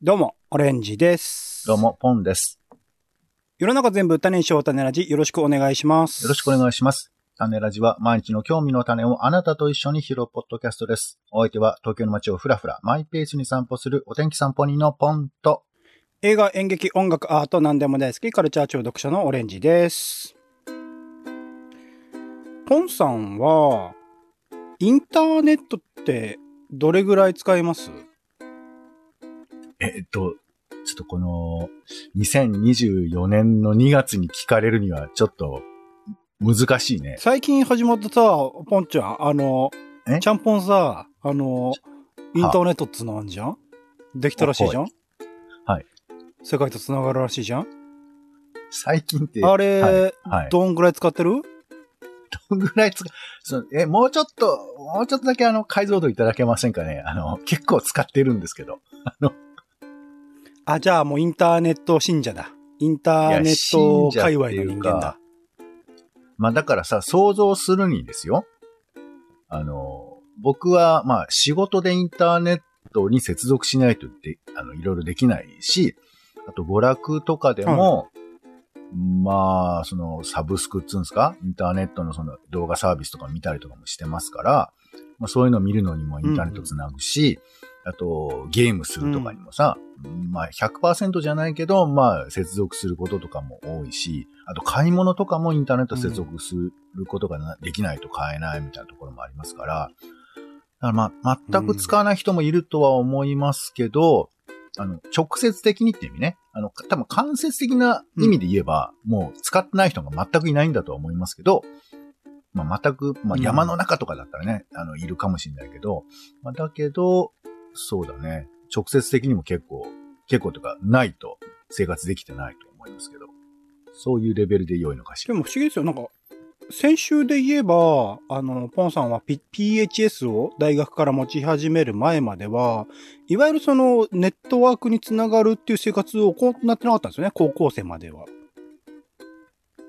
どうも、オレンジです。どう。も、ポンです。世の中全部種にしよう種ラジ、よろしくお願いします。よろしくお願いします。種ラジは毎日の興味の種をあなたと一緒に拾うポッドキャストです。お相手は東京の街をふらふらマイペースに散歩するお天気散歩人のポンと、映画、演劇、音楽、アート、何でも大好き、カルチャー中毒者のオレンジです。ポンさんは、インターネットってどれぐらい使います？えっと、ちょっとこの2024年の2月に聞かれるにはちょっと難しいね。最近始まったさ、ポンちゃん、あのえ、ちゃんぽんさ、あの、インターネットっつうのあんじゃん？できたらしいじゃん？はい。世界と繋がるらしいじゃん？最近って、あれ、はい。はい。どんぐらい使ってる？どんぐらいつか、そのえ、もうちょっと、もうちょっとだけあの解像度いただけませんかね？あの、結構使ってるんですけど。あ、じゃあもうインターネット信者だ。インターネット界隈の人間だ。まあだからさ、想像するにですよ。あの、僕はまあ仕事でインターネットに接続しないとで、あの、いろいろできないし、あと娯楽とかでも、まあ、そのサブスクっつうんですか？インターネットのその動画サービスとか見たりとかもしてますから、まあそういうのを見るのにもインターネットつなぐし、あとゲームするとかにもさ、まあ100%じゃないけど、まあ接続することとかも多いし、あと買い物とかもインターネット接続することができないと買えないみたいなところもありますから、だからまあ全く使わない人もいるとは思いますけど、あの、直接的にって意味ね。あの、多分間接的な意味で言えば、もう使ってない人が全くいないんだとは思いますけど、まあ全く、まあ山の中とかだったらね、あの、いるかもしれないけど、まあだけど、そうだね。直接的にも結構、結構とか、ないと生活できてないと思いますけど、そういうレベルで良いのかしら。でも不思議ですよ。なんか、先週で言えば、あの、ポンさんは、P、PHS を大学から持ち始める前までは、いわゆるそのネットワークにつながるっていう生活をこうなってなかったんですよね。高校生までは。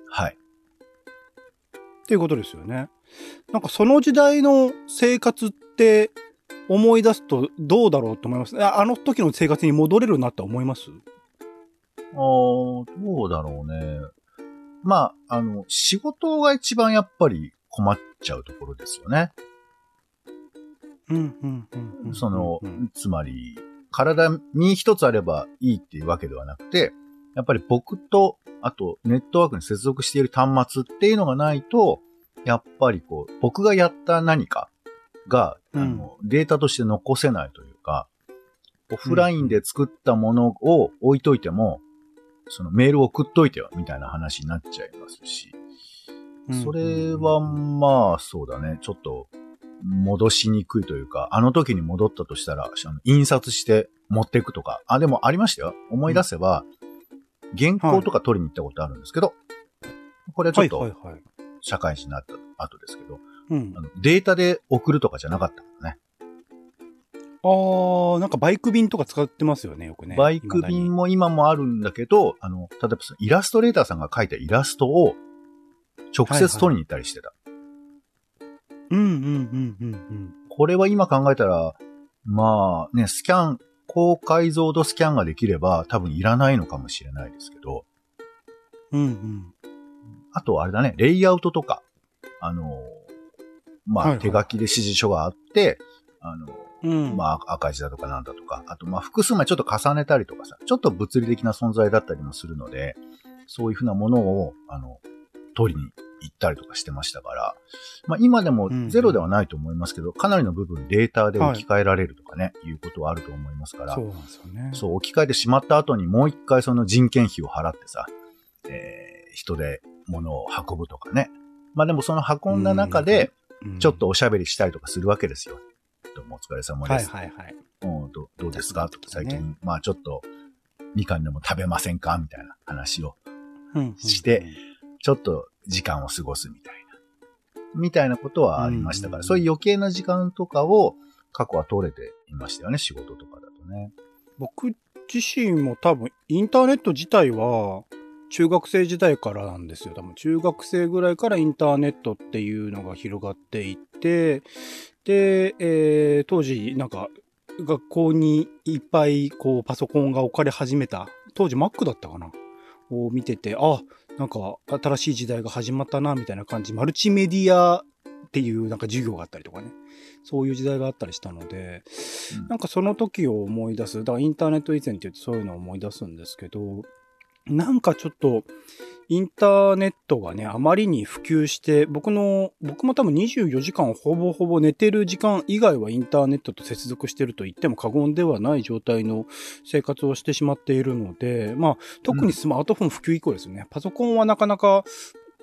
はい。っていうことですよね。なんかその時代の生活って思い出すとどうだろうと思います。ああの時の生活に戻れるなって思います？あーどうだろうね。まあ、あの、仕事が一番やっぱり困っちゃうところですよね。うん、うん、うんうん。そのうん、つまり、体に一つあればいいっていうわけではなくて、やっぱり僕と、あとネットワークに接続している端末っていうのがないと、やっぱりこう、僕がやった何かが、あの、データとして残せないというか、オフラインで作ったものを置いといても、そのメールを送っといてよ、みたいな話になっちゃいますし、うんそれは、まあ、そうだね。ちょっと、戻しにくいというか、あの時に戻ったとしたら、印刷して持っていくとか。あ、でもありましたよ。思い出せば、原稿とか取りに行ったことあるんですけど、これはちょっとはいはいはい。社会人になった後ですけど、うんデータで送るとかじゃなかったからね。あー、なんかバイク便とか使ってますよね、よくね。バイク便も今もあるんだけど、あの、例えばそのイラストレーターさんが描いたイラストを直接取りに行ったりしてた。未だに。うんうんうんうんうん。これは今考えたら、まあね、スキャン、高解像度スキャンができれば多分いらないのかもしれないですけど、うんうん。あとあれだね、レイアウトとか、あの、まはいはいあ手書きで指示書があって、あの、うん。まあ赤字だとかなんだとか、あとまあ複数枚ちょっと重ねたりとかさ、ちょっと物理的な存在だったりもするので、そういうふうなものを、あの、取りに行ったりとかしてましたから、まあ今でもうんゼロではないと思いますけど、かなりの部分データで置き換えられるとかね、い、うことはあると思いますから、そうなんですよね。そう、置き換えてしまった後にもう一回その人件費を払ってさ、えー、人で物を運ぶとかね。まあでもその運んだ中で、うんちょっとおしゃべりしたりとかするわけですよ。どうもお疲れ様はいです。はいはい。うんどどうですか？とか最ね近、まあちょっと、みかんでも食べませんか？みたいな話を、して、ちょっと時間を過ごすみたいな。みたいなことはありましたから、うんそういう余計な時間とかを過去は取れていましたよね、仕事とかだとね。僕自身も多分インターネット自体は中学生時代からなんですよ。多分中学生ぐらいからインターネットっていうのが広がっていって、で、えー当時なんか学校にいっぱいこうパソコンが置かれ始めた、当時 Mac だったかな？を見てて、あ、なんか新しい時代が始まったな、みたいな感じ、マルチメディアっていうなんか授業があったりとかね。そういう時代があったりしたので、うんなんかその時を思い出す。だからインターネット以前って言うとそういうのを思い出すんですけど、なんかちょっと、インターネットがね、あまりに普及して、僕の、僕も多分24時間ほぼほぼ寝てる時間以外はインターネットと接続してると言っても過言ではない状態の生活をしてしまっているので、まあ、特にスマートフォン普及以降ですね。パソコンはなかなか、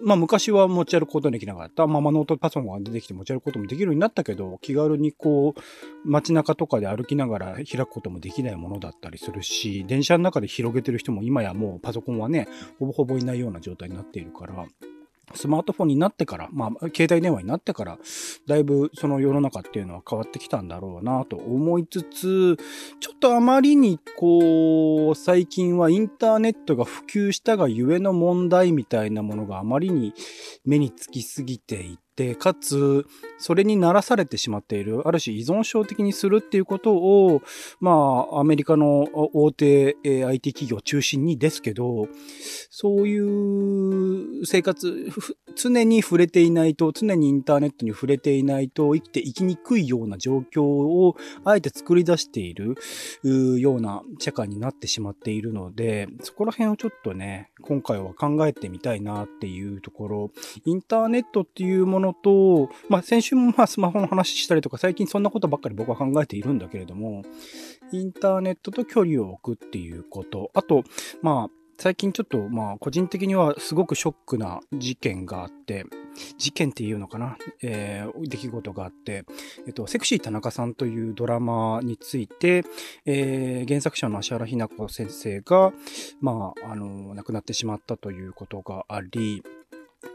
まあ昔は持ち歩くことできなかった。まあまあノートパソコンが出てきて持ち歩くこともできるようになったけど、気軽にこう、街中とかで歩きながら開くこともできないものだったりするし、電車の中で広げてる人も今やもうパソコンはね、ほぼほぼいないような状態になっているから、スマートフォンになってから、まあ、携帯電話になってから、だいぶその世の中っていうのは変わってきたんだろうなと思いつつ、ちょっとあまりにこう、最近はインターネットが普及したがゆえの問題みたいなものがあまりに目につきすぎていて、かつ、それにならされてしまっている、ある種依存症的にするっていうことを、まあ、アメリカの大手 IT 企業中心にですけど、そういう生活、常に触れていないと、常にインターネットに触れていないと生きていきにくいような状況をあえて作り出しているような社会になってしまっているので、そこら辺をちょっとね、今回は考えてみたいなっていうところ、インターネットっていうもののと、まあ先週もまあスマホの話したりとか、最近そんなことばっかり僕は考えているんだけれども、インターネットと距離を置くっていうこと、あと、まあ、最近ちょっと、まあ、個人的にはすごくショックな事件があって、事件っていうのかな？えー、出来事があって、えっと、セクシー田中さんというドラマについて、えー、原作者の芦原ひな子先生が、まあ、あの、亡くなってしまったということがあり、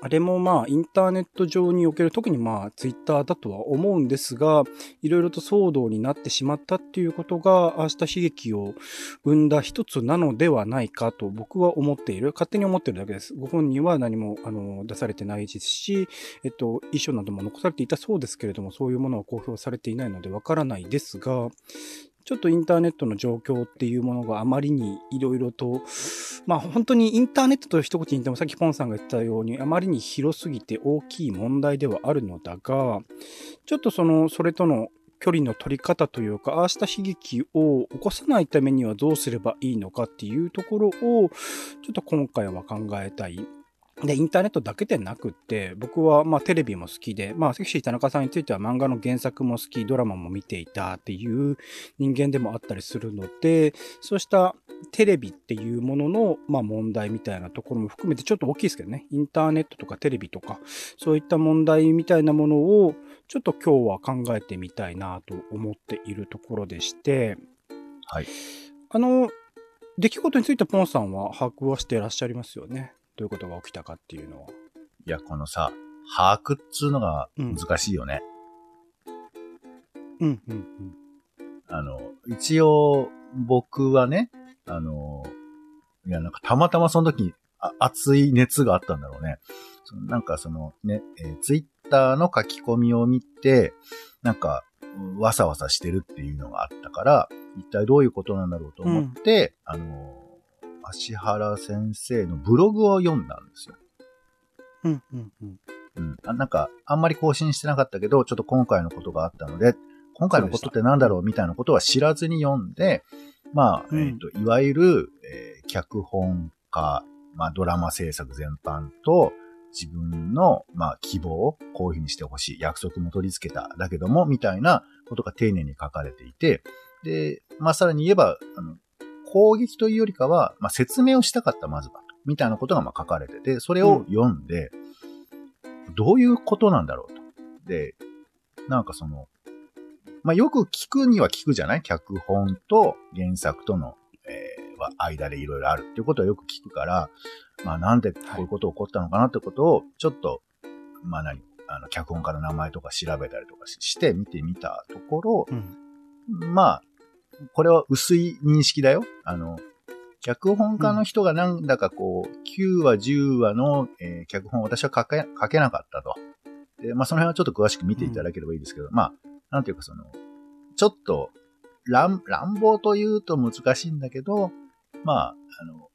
あれもまあ、インターネット上における、特にまあ、ツイッターだとは思うんですが、いろいろと騒動になってしまったっていうことが、明日悲劇を生んだ一つなのではないかと僕は思っている。勝手に思ってるだけです。ご本人は何も、あの、出されてないですし、えっと、遺書なども残されていたそうですけれども、そういうものは公表されていないのでわからないですが、ちょっとインターネットの状況っていうものがあまりにいろいろと、まあ本当にインターネットと一口に言ってもさっきポンさんが言ったようにあまりに広すぎて大きい問題ではあるのだが、ちょっとその、それとの距離の取り方というか、明日悲劇を起こさないためにはどうすればいいのかっていうところを、ちょっと今回は考えたい。で、インターネットだけでなくって、僕はまあテレビも好きで、まあセクシー田中さんについては漫画の原作も好き、ドラマも見ていたっていう人間でもあったりするので、そうしたテレビっていうものの、まあ、問題みたいなところも含めてちょっと大きいですけどね、インターネットとかテレビとか、そういった問題みたいなものを、ちょっと今日は考えてみたいなと思っているところでして、はい。あの、出来事についてポンさんは把握はしていらっしゃいますよね。どういうことが起きたかっていうのは。いや、このさ、把握っつうのが難しいよね。うん、うん、あの、一応、僕はね、あの、いや、なんかたまたまその時にあ熱い熱があったんだろうね。そのなんかそのね、えーツイッターの書き込みを見て、なんか、うんわさわさしてるっていうのがあったから、一体どういうことなんだろうと思って、あの、芦原先生のブログを読んだんですよ。うん。うん、うん、うん。あなんか、あんまり更新してなかったけど、ちょっと今回のことがあったので、今回のことって何だろうみたいなことは知らずに読んで、まあ、うんえっ、と、いわゆる、えー脚本家、まあ、ドラマ制作全般と、自分の、まあ、希望、こういうふうにしてほしい、約束も取り付けた、だけども、みたいなことが丁寧に書かれていて、で、まあ、さらに言えば、あの、攻撃というよりかは、まあ、説明をしたかった、まずはと。みたいなことが、まあ、書かれてて、それを読んで、どういうことなんだろうと。で、なんかその、まあ、よく聞くには聞くじゃない？脚本と原作との、えーは間でいろいろあるっていうことはよく聞くから、まあ、なんでこういうこと起こったのかなってことを、ちょっと、まあ何、あの、脚本家の名前とか調べたりとかしして見てみたところ、うん。まあ、これは薄い認識だよ。あの、脚本家の人がなんだかこう、9話、10話の、えー脚本を私は書け、書けなかったと。で、まあその辺はちょっと詳しく見ていただければいいですけど、まあ、なんていうかその、ちょっと、乱、乱暴と言うと難しいんだけど、まあ、あの、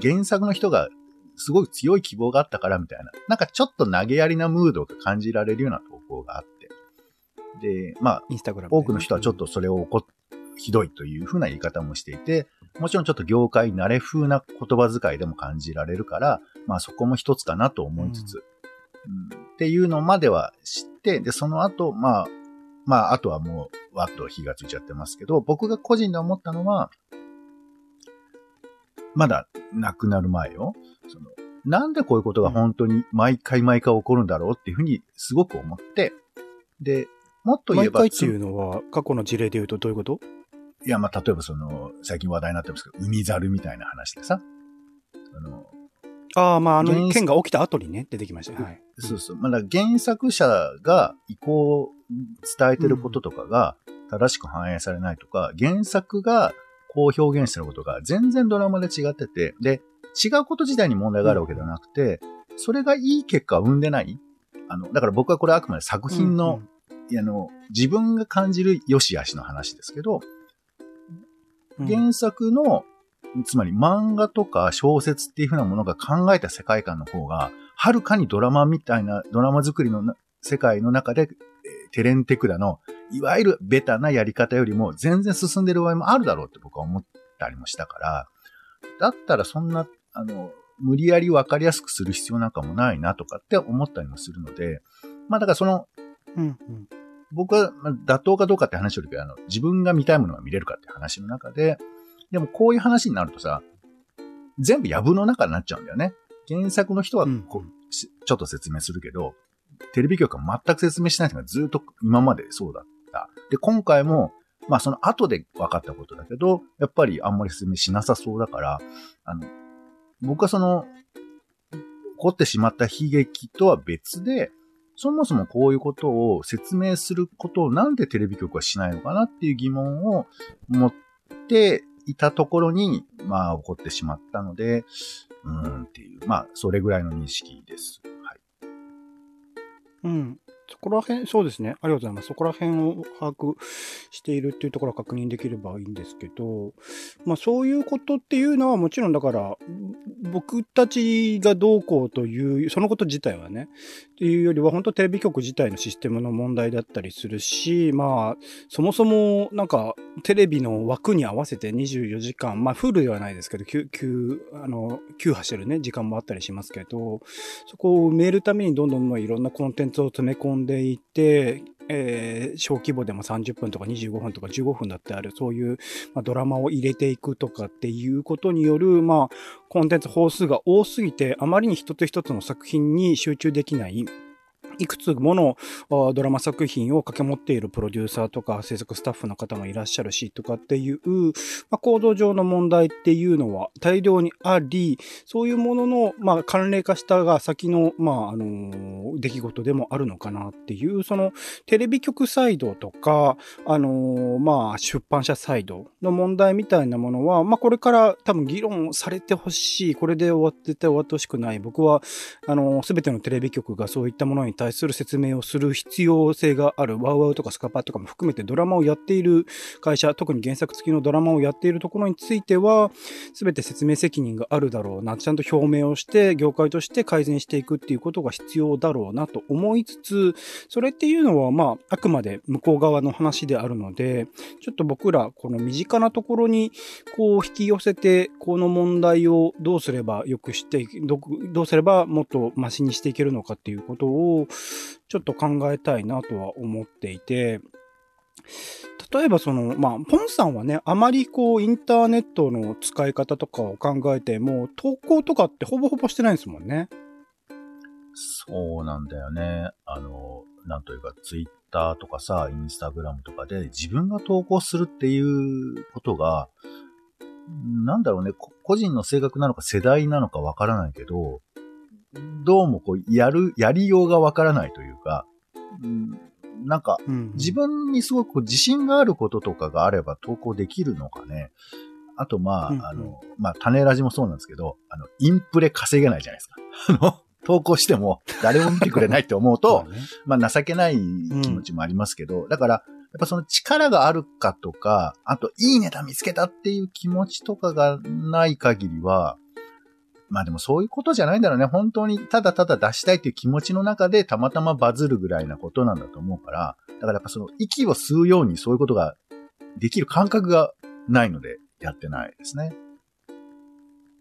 原作の人がすごい強い希望があったからみたいな、なんかちょっと投げやりなムードが感じられるような投稿があって、で、まあ、インスタグラム、多くの人はちょっとそれを怒っひどいというふうな言い方もしていて、もちろんちょっと業界慣れ風な言葉遣いでも感じられるから、まあそこも一つかなと思いつつ、うん、っていうのまでは知って、で、その後、まあ、まあ、あとはもう、わっと火がついちゃってますけど、僕が個人で思ったのは、まだ亡くなる前よ。その、なんでこういうことが本当に毎回毎回起こるんだろうっていうふうにすごく思って、で、もっと言えば。毎回っていうのは、過去の事例で言うとどういうこと？いや、まあ、例えばその、最近話題になってますけど、海猿みたいな話でさ、あの、ああ、まあ、あの、件が起きた後にね、出てきました。はい。そうそう。まだ原作者が意向を伝えてることとかが正しく反映されないとか、うん、原作がこう表現してることが全然ドラマで違ってて、で、違うこと自体に問題があるわけではなくて、それがいい結果を生んでないあの、だから僕はこれあくまで作品の、うんうん、あの、自分が感じる良し悪しの話ですけど、原作のつまり漫画とか小説っていう風なものが考えた世界観の方が、はるかにドラマみたいな、ドラマ作りの世界の中で、えー、テレンテクダの、いわゆるベタなやり方よりも全然進んでる場合もあるだろうって僕は思ったりもしたから、だったらそんな、あの、無理やり分かりやすくする必要なんかもないなとかって思ったりもするので、まあだからその、うんうん、僕は妥当かどうかって話よりか、あの、自分が見たいものが見れるかって話の中で、でもこういう話になるとさ、全部藪の中になっちゃうんだよね。原作の人はこう、うん、ちょっと説明するけど、テレビ局は全く説明しない人がずっと今までそうだった。で、今回も、まあその後で分かったことだけど、やっぱりあんまり説明しなさそうだから、あの、僕はその、起こってしまった悲劇とは別で、そもそもこういうことを説明することをなんでテレビ局はしないのかなっていう疑問を持って、いたところに、まあ、起こってしまったので、うーんっていう、まあ、それぐらいの認識です。はい。うん。そこら辺、そうですね。ありがとうございます。そこら辺を把握しているっていうところは確認できればいいんですけど、まあそういうことっていうのはもちろんだから、僕たちがどうこうという、そのこと自体はね、っていうよりは本当テレビ局自体のシステムの問題だったりするし、まあ、そもそもなんかテレビの枠に合わせて24時間、まあフルではないですけど、休、休、あの、休波してるね、時間もあったりしますけど、そこを埋めるためにどんどんいろんなコンテンツを詰め込んでいって、えー、小規模でも30分とか25分とか15分だってある、そういう、まあ、ドラマを入れていくとかっていうことによる、まあ、コンテンツ放数が多すぎて、あまりに一つ一つの作品に集中できない。いくつものドラマ作品を掛け持っているプロデューサーとか制作スタッフの方もいらっしゃるしとかっていう、まあ、構造上の問題っていうのは大量にあり、そういうものの、まあ、関連化したが先の、まあ、あの、出来事でもあるのかなっていう、そのテレビ局サイドとか、あの、まあ、出版社サイドの問題みたいなものは、まあ、これから多分議論されてほしい。これで終わってて終わってほしくない。僕は、あの、すべてのテレビ局がそういったものに対対する説明をする必要性がある、ワウワウとかスカパーとかも含めてドラマをやっている会社、特に原作付きのドラマをやっているところについては、すべて説明責任があるだろうな、ちゃんと表明をして、業界として改善していくっていうことが必要だろうなと思いつつ、それっていうのは、まあ、あくまで向こう側の話であるので、ちょっと僕ら、この身近なところに、こう、引き寄せて、この問題をどうすればよくして、どうすればもっとマシにしていけるのかっていうことを、ちょっと考えたいなとは思っていて、例えばその、まあ、ポンさんはね、あまりこう、インターネットの使い方とかを考えても、投稿とかってほぼほぼしてないんですもんね。そうなんだよね。あの、なんというか、ツイッターとかさ、インスタグラムとかで自分が投稿するっていうことが、なんだろうね、個人の性格なのか世代なのかわからないけど、どうもこう、やる、やりようがわからないというか、うん、なんか、自分にすごく自信があることとかがあれば投稿できるのかね。あと、まあ、うんうん、あの、まあ、種ラジもそうなんですけど、あの、インプレ稼げないじゃないですか。あの、投稿しても誰も見てくれないって思うと、ね、まあ、情けない気持ちもありますけど、だから、ぱその力があるかとか、あといいネタ見つけたっていう気持ちとかがない限りは、まあでもそういうことじゃないんだろうね。本当にただただ出したいっていう気持ちの中でたまたまバズるぐらいなことなんだと思うから、だからやっぱその息を吸うようにそういうことができる感覚がないのでやってないですね。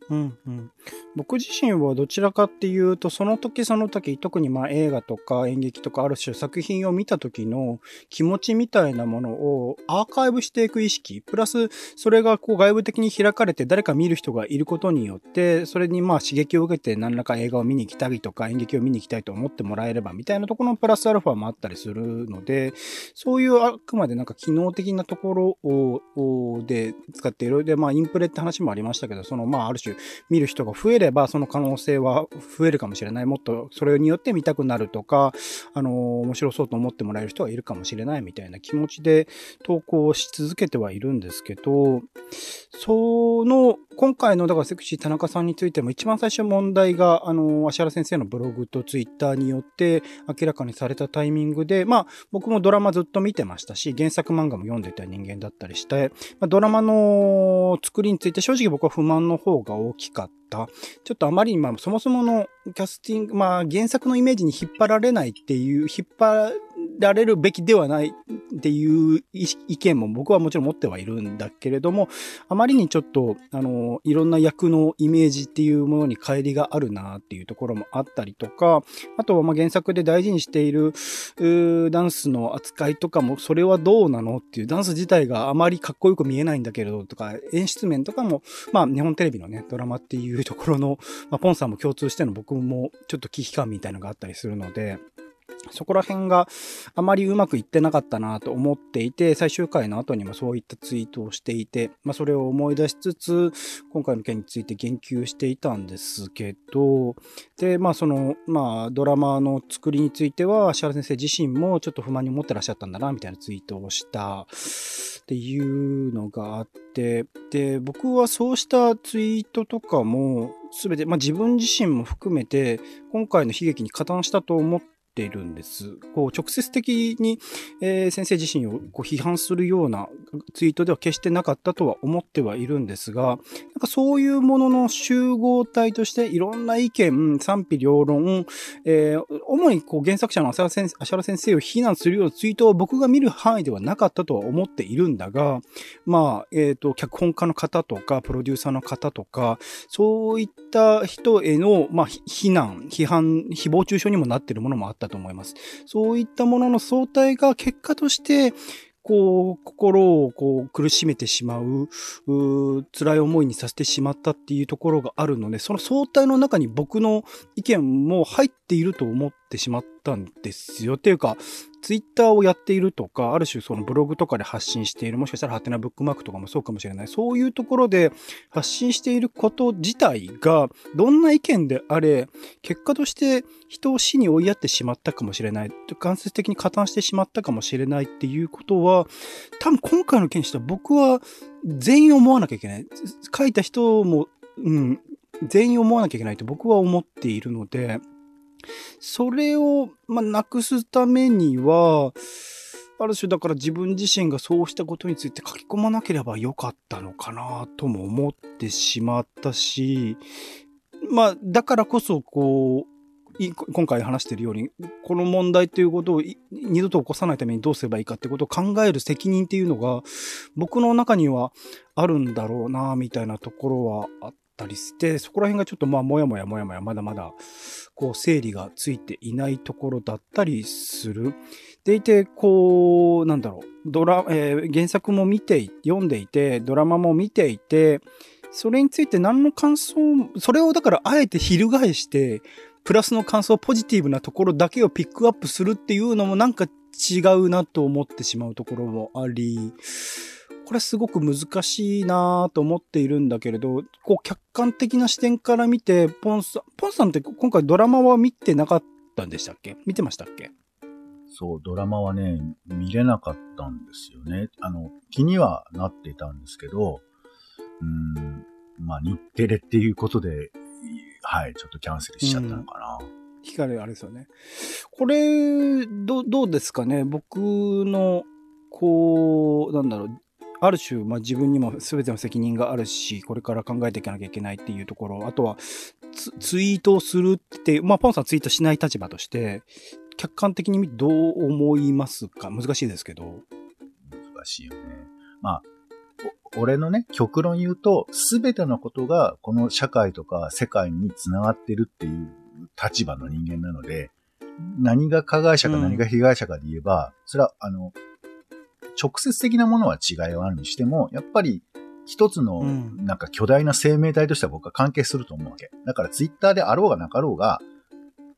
うんうん、僕自身はどちらかっていうとその時その時特にま映画とか演劇とかある種作品を見た時の気持ちみたいなものをアーカイブしていく意識プラスそれがこう外部的に開かれて誰か見る人がいることによってそれにまあ刺激を受けて何らか映画を見に来たりとか演劇を見に行きたいと思ってもらえればみたいなところのプラスアルファもあったりするのでそういうあくまでなんか機能的なところをで使っている。でまあインプレって話もありましたけどそのまあある種見る人が増えれば、その可能性は増えるかもしれない。もっとそれによって見たくなるとか、あの、面白そうと思ってもらえる人はいるかもしれないみたいな気持ちで投稿し続けてはいるんですけど、その、今回の、だからセクシー田中さんについても一番最初問題が、あの、芦原先生のブログとツイッターによって明らかにされたタイミングで、まあ、僕もドラマずっと見てましたし、原作漫画も読んでた人間だったりして、まあ、ドラマの作りについて正直僕は不満の方が大きかった。ちょっとあまりに、まあ、そもそものキャスティング、まあ、原作のイメージに引っ張られないっていう、引っ張られるべきではないっていう意見も僕はもちろん持ってはいるんだけれども、あまりにちょっと、あの、いろんな役のイメージっていうものに乖離があるなっていうところもあったりとか、あとはま原作で大事にしているダンスの扱いとかも、それはどうなのっていう、ダンス自体があまりかっこよく見えないんだけれどとか、演出面とかも、まあ日本テレビのね、ドラマっていうところの、まあ、ポンさんも共通しての僕もちょっと危機感みたいなのがあったりするので、そこら辺があまりうまくいってなかったなと思っていて、最終回の後にもそういったツイートをしていて、まあそれを思い出しつつ、今回の件について言及していたんですけど、で、まあその、まあドラマの作りについては、芦原先生自身もちょっと不満に思ってらっしゃったんだな、みたいなツイートをしたっていうのがあって、で、僕はそうしたツイートとかも、すべて、まあ自分自身も含めて、今回の悲劇に加担したと思ってているんです。こう直接的に、えー、先生自身をこう批判するようなツイートでは決してなかったとは思ってはいるんですが、なんかそういうものの集合体としていろんな意見、賛否両論、えー、主にこう原作者の芦原先生先生を非難するようなツイートを僕が見る範囲ではなかったとは思っているんだが、まあ、えっ、ー、と、脚本家の方とか、プロデューサーの方とか、そういった人への、まあ、非難、批判、誹謗中傷にもなっているものもあったったと思います。そういったものの相対が結果として、こう、心をこう苦しめてしまうう、辛い思いにさせてしまったっていうところがあるので、その相対の中に僕の意見も入っていると思ってしまったんですよ。っていうか、ツイッターをやっているとか、ある種そのブログとかで発信している、もしかしたらハテナブックマークとかもそうかもしれない。そういうところで発信していること自体が、どんな意見であれ、結果として人を死に追いやってしまったかもしれない。間接的に加担してしまったかもしれないっていうことは、多分今回の件にしては僕は全員思わなきゃいけない。書いた人も、うん、全員思わなきゃいけないと僕は思っているので、それを、まあ、なくすためには、ある種だから自分自身がそうしたことについて書き込まなければよかったのかなとも思ってしまったし、まあ、だからこそ、こう、今回話してるように、この問題ということを二度と起こさないためにどうすればいいかってことを考える責任っていうのが、僕の中にはあるんだろうな、みたいなところはあったりして、そこら辺がちょっとまあ、もやもやもやもや、まだまだ、こう、整理がついていないところだったりする。でいて、こう、なんだろう、ドラ、えー、原作も見て、読んでいて、ドラマも見ていて、それについて何の感想、それをだからあえて翻して、プラスの感想、ポジティブなところだけをピックアップするっていうのもなんか違うなと思ってしまうところもあり、これすごく難しいなと思っているんだけれど、こう客観的な視点から見て、ポンさん、ポンさんって今回ドラマは見てなかったんでしたっけ？見てましたっけ？そう、ドラマはね、見れなかったんですよね。あの、気にはなっていたんですけど、うん、まあ日テレっていうことで、はい、ちょっとキャンセルしちゃったのかな。うん光あれですよね。これ、ど、どうですかね？僕のこう、なんだろう、ある種、まあ、自分にも全ての責任があるし、これから考えていかなきゃいけないっていうところ、あとはツ、ツイートをするって、まあ、ポンさんツイートしない立場として、客観的に見てどう思いますか？難しいですけど。難しいよね。まあ、俺のね、極論言うと、すべてのことがこの社会とか世界につながってるっていう立場の人間なので、何が加害者か何が被害者かで言えば、それは、あの、直接的なものは違いはあるにしても、やっぱり一つのうんなんか巨大な生命体としては僕は関係すると思うわけ。だからツイッターであろうがなかろうが、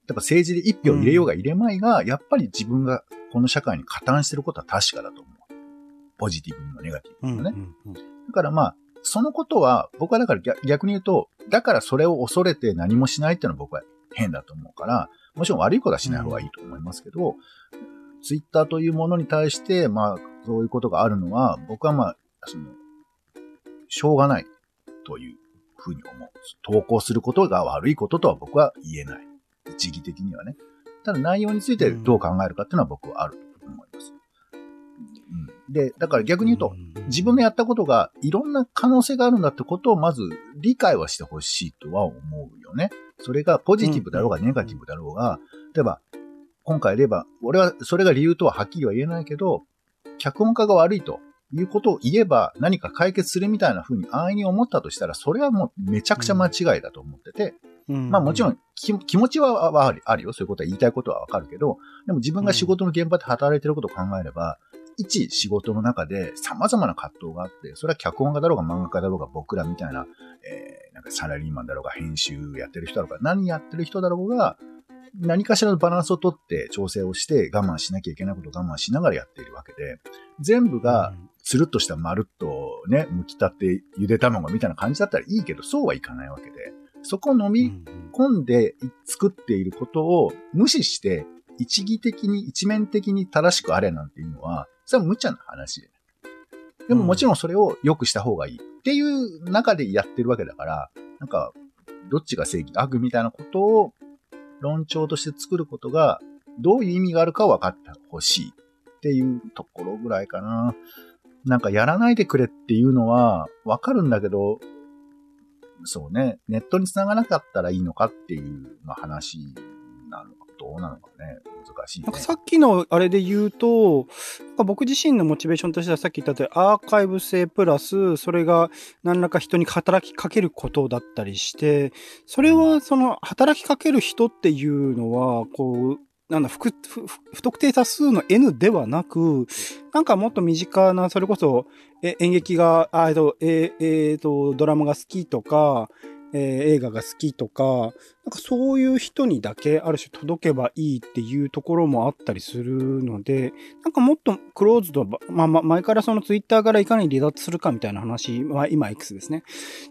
やっぱ政治で一票入れようが入れまいが、やっぱり自分がこの社会に加担してることは確かだと思う。ポジティブにもネガティブにもね。うんだからまあ、そのことは、僕はだから逆逆に言うと、だからそれを恐れて何もしないっていうのは僕は変だと思うから、もちろん悪いことはしない方がいいと思いますけど、ツイッターというものに対して、まあ、そういうことがあるのは、僕はまあ、その、しょうがないというふうに思う。投稿することが悪いこととは僕は言えない。一義的にはね。ただ内容についてどう考えるかっていうのは僕はあると思います。うん、で、だから逆に言うと、自分のやったことがいろんな可能性があるんだってことをまず理解はしてほしいとは思うよね。それがポジティブだろうがうんネガティブだろうが、例えば、今回で言えば、俺はそれが理由とははっきりは言えないけど、脚本家が悪いということを言えば何か解決するみたいな風に安易に思ったとしたら、それはもうめちゃくちゃ間違いだと思ってて、うんまあもちろん気気持ちははあるあるよ。そういうことは言いたいことはわかるけど、でも自分が仕事の現場で働いてることを考えれば、一仕事の中で様々な葛藤があって、それは脚本家だろうが漫画家だろうが僕らみたいな、えー、なんかサラリーマンだろうが編集やってる人だろうが何やってる人だろうが、何かしらのバランスをとって調整をして我慢しなきゃいけないことを我慢しながらやっているわけで、全部がつるっとしたまるっとね、剥き立ってゆで卵みたいな感じだったらいいけど、そうはいかないわけで、そこを飲み込んで作っていることを無視して、一義的に、一面的に正しくあれなんていうのは、それは無茶な話で。でももちろんそれを良くした方がいいっていう中でやってるわけだから、なんか、どっちが正義、悪みたいなことを論調として作ることが、どういう意味があるか分かってほしい。っていうところぐらいかな。なんかやらないでくれっていうのは分かるんだけど、そうね、ネットに繋がなかったらいいのかっていう、まあ、話なのか、どうなのかね、難しい、ね。なんかさっきのあれで言うと、なんか僕自身のモチベーションとしてはさっき言った通りアーカイブ性プラス、それが何らか人に働きかけることだったりして、それはその働きかける人っていうのは、こう、なんだ、不不不特定多数の N ではなく、なんかもっと身近な、それこそ、え演劇が、あえっと、ええーと、ドラマが好きとか、えー映画が好きとか、なんかそういう人にだけある種届けばいいっていうところもあったりするので、なんかもっとクローズド、まあまあ前からそのツイッターからいかに離脱するかみたいな話は今 X ですね。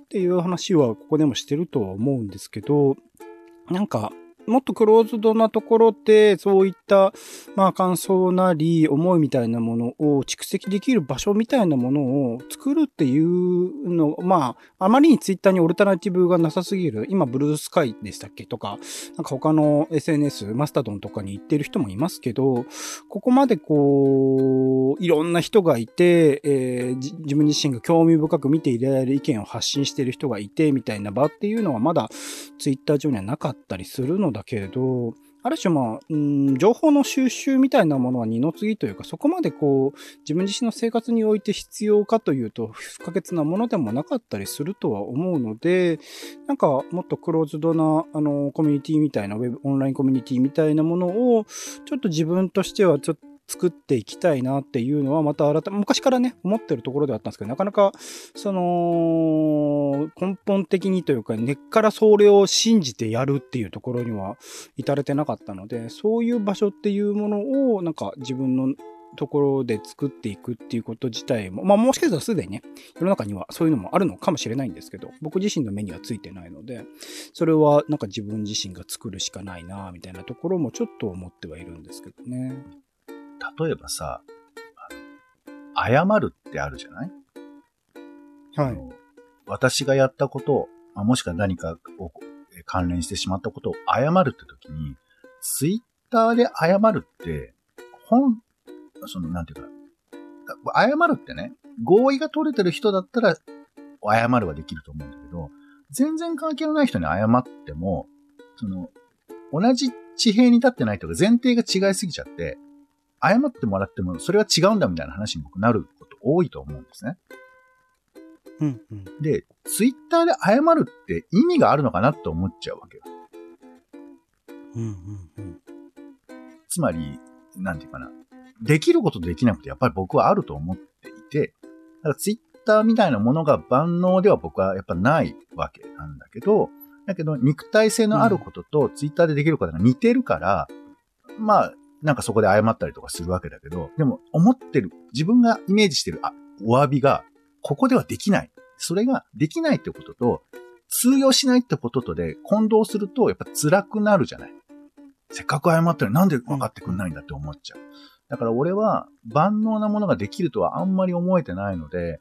っていう話はここでもしてるとは思うんですけど、なんかもっとクローズドなところで、そういった、まあ感想なり、思いみたいなものを蓄積できる場所みたいなものを作るっていうの、まあ、あまりにツイッターにオルタナティブがなさすぎる、今ブルースカイでしたっけとか、なんか他の SNS、マスタドンとかに行ってる人もいますけど、ここまでこう、いろんな人がいて、えー自分自身が興味深く見ていられる意見を発信してる人がいて、みたいな場っていうのはまだツイッター上にはなかったりするのでだけれど、ある種まあ、うん、情報の収集みたいなものは二の次というか、そこまでこう、自分自身の生活において必要かというと、不可欠なものでもなかったりするとは思うので、なんかもっとクローズドな、あの、コミュニティみたいな、ウェブ、オンラインコミュニティみたいなものを、ちょっと自分としてはちょっと作っていきたいなっていうのは、また改め、昔からね、思ってるところではあったんですけど、なかなか、その、根本的にというか、根っからそれを信じてやるっていうところには至れてなかったので、そういう場所っていうものを、なんか自分のところで作っていくっていうこと自体も、まあもしかしたらすでにね、世の中にはそういうのもあるのかもしれないんですけど、僕自身の目にはついてないので、それはなんか自分自身が作るしかないな、みたいなところもちょっと思ってはいるんですけどね。例えばさ、謝るってあるじゃない？はい。私がやったことを、まあ、もしくは何かをえ関連してしまったことを謝るって時に、ツイッターで謝るって、本、その、なんていうか、謝るってね、合意が取れてる人だったら、謝るはできると思うんだけど、全然関係のない人に謝っても、その、同じ地平に立ってないとか前提が違いすぎちゃって、謝ってもらってもそれは違うんだみたいな話に僕なること多いと思うんですね。うんうん。で、ツイッターで謝るって意味があるのかなって思っちゃうわけよ。うんうんうん。つまり、なんていうかな。できることとできないことやっぱり僕はあると思っていて、だからツイッターみたいなものが万能では僕はやっぱないわけなんだけど、だけど肉体性のあることとツイッターでできることが似てるから、まあ、なんかそこで謝ったりとかするわけだけど、でも思ってる、自分がイメージしてる、あ、お詫びが、ここではできない。それができないってことと、通用しないってこととで混同すると、やっぱ辛くなるじゃない。せっかく謝ったのになんで分かってくんないんだって思っちゃう。だから俺は万能なものができるとはあんまり思えてないので、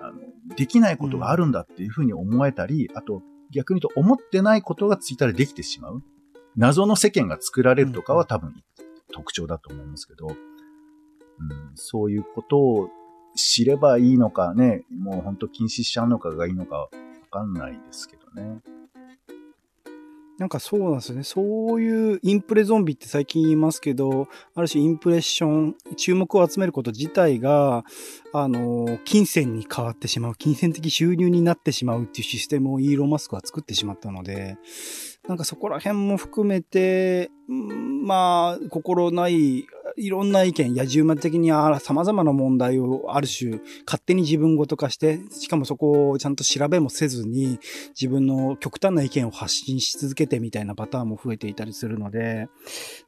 あの、できないことがあるんだっていうふうに思えたり、あと逆に言うと思ってないことがツイッターでできてしまう。謎の世間が作られるとかは多分特徴だと思いますけど、うん、そういうことを知ればいいのかね、もう本当禁止しちゃうのかがいいのかわかんないですけどね。なんかそうなんですよね。そういうインプレゾンビって最近言いますけど、ある種インプレッション、注目を集めること自体が、あの、金銭に変わってしまう、金銭的収入になってしまうっていうシステムをイーロン・マスクは作ってしまったので、なんかそこら辺も含めて、まあ、心ない、いろんな意見、野獣馬的にあ様々な問題をある種勝手に自分ごと化して、しかもそこをちゃんと調べもせずに自分の極端な意見を発信し続けてみたいなパターンも増えていたりするので、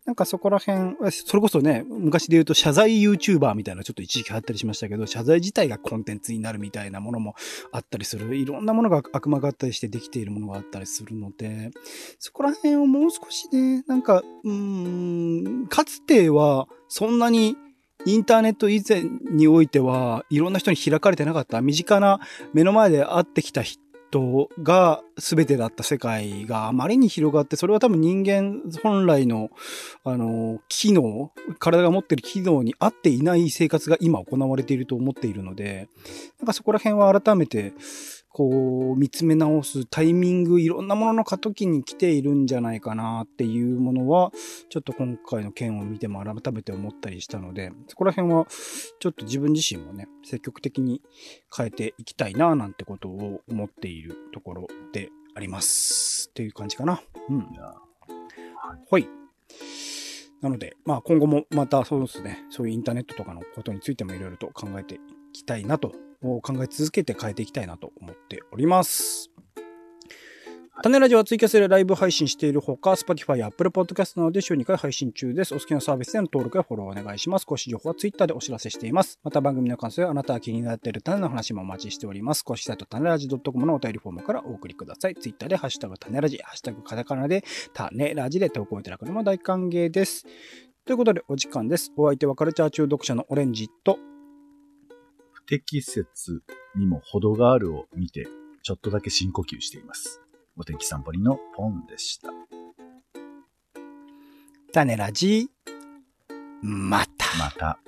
なんかそこら辺、それこそね、昔で言うと謝罪 YouTuber みたいなちょっと一時期流行ったりしましたけど、謝罪自体がコンテンツになるみたいなものもあったりする。いろんなものが悪魔があったりしてできているものがあったりするので、そこら辺をもう少しね、なんか、うん、かつてはそんなにインターネット以前においてはいろんな人に開かれてなかった。身近な目の前で会ってきた人が全てだった世界があまりに広がって、それは多分人間本来の、あの、機能、体が持っている機能に合っていない生活が今行われていると思っているので、なんかそこら辺は改めて、こう、見つめ直すタイミング、いろんなものの過渡期に来ているんじゃないかなっていうものは、ちょっと今回の件を見ても改めて思ったりしたので、そこら辺は、ちょっと自分自身もね、積極的に変えていきたいな、なんてことを思っているところであります。っていう感じかな。うん。はい。なので、まあ今後もまたそうですね、そういうインターネットとかのことについてもいろいろと考えていきたいなと、を考え続けて変えていきたいなと思っております。種ラジオはツイキャスでライブ配信しているほか、Spotify や Apple Podcast などで週2回配信中です。お好きなサービスでの登録やフォローお願いします。公式情報は Twitter でお知らせしています。また番組の感想やあなたが気になっている種の話もお待ちしております。公式サイト種ラジ .com のお便りフォームからお送りください。Twitter でハッシュタグ種ラジ、ハッシュタグカタカナで種ラジで投稿いただくのも大歓迎です。ということでお時間です。お相手はカルチャー中読者のオレンジと、適切にも程があるを見て、ちょっとだけ深呼吸しています。お天気散歩りのポンでした。種ラジ、また。また。